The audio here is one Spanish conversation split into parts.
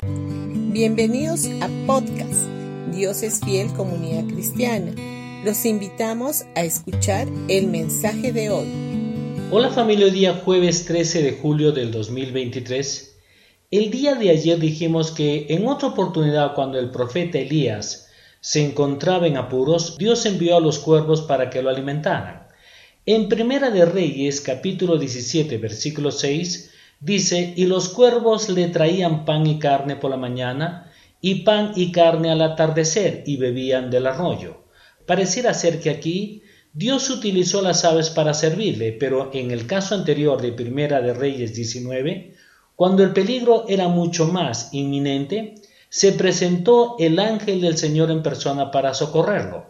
Bienvenidos a podcast Dios es fiel comunidad cristiana. Los invitamos a escuchar el mensaje de hoy. Hola familia, día jueves 13 de julio del 2023. El día de ayer dijimos que en otra oportunidad cuando el profeta Elías se encontraba en apuros, Dios envió a los cuervos para que lo alimentaran. En Primera de Reyes, capítulo 17, versículo 6, dice, y los cuervos le traían pan y carne por la mañana, y pan y carne al atardecer, y bebían del arroyo. Pareciera ser que aquí Dios utilizó las aves para servirle, pero en el caso anterior de Primera de Reyes 19, cuando el peligro era mucho más inminente, se presentó el ángel del Señor en persona para socorrerlo.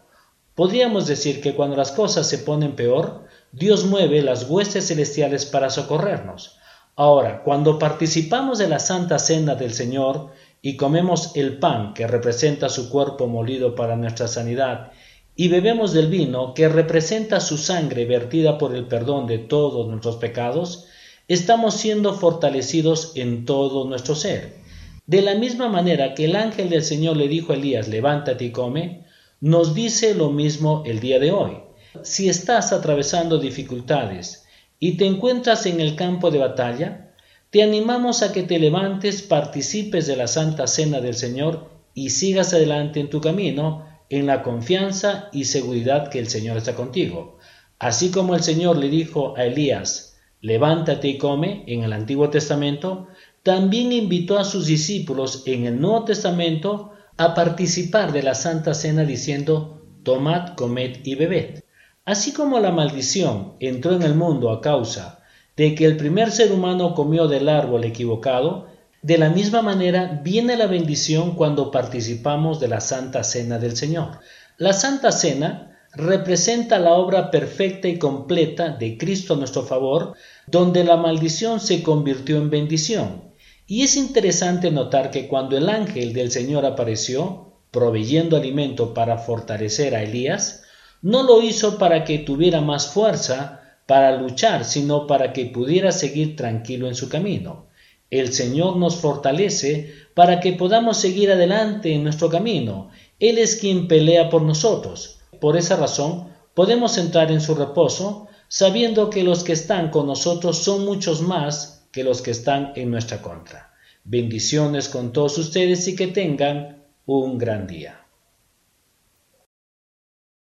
Podríamos decir que cuando las cosas se ponen peor, Dios mueve las huestes celestiales para socorrernos. Ahora, cuando participamos de la Santa Cena del Señor y comemos el pan que representa su cuerpo molido para nuestra sanidad, y bebemos del vino que representa su sangre vertida por el perdón de todos nuestros pecados, estamos siendo fortalecidos en todo nuestro ser. De la misma manera que el ángel del Señor le dijo a Elías, levántate y come, nos dice lo mismo el día de hoy. Si estás atravesando dificultades y te encuentras en el campo de batalla, te animamos a que te levantes, participes de la Santa Cena del Señor y sigas adelante en tu camino en la confianza y seguridad que el Señor está contigo. Así como el Señor le dijo a Elías, levántate y come en el Antiguo Testamento, también invitó a sus discípulos en el Nuevo Testamento a participar de la Santa Cena diciendo, tomad, comed y bebed. Así como la maldición entró en el mundo a causa de que el primer ser humano comió del árbol equivocado, de la misma manera viene la bendición cuando participamos de la Santa Cena del Señor. La Santa Cena representa la obra perfecta y completa de Cristo a nuestro favor, donde la maldición se convirtió en bendición y es interesante notar que cuando el ángel del Señor apareció, proveyendo alimento para fortalecer a Elías, no lo hizo para que tuviera más fuerza para luchar, sino para que pudiera seguir tranquilo en su camino. El Señor nos fortalece para que podamos seguir adelante en nuestro camino. Él es quien pelea por nosotros. Por esa razón, podemos entrar en su reposo, sabiendo que los que están con nosotros son muchos más que los que están en nuestra contra. Bendiciones con todos ustedes y que tengan un gran día.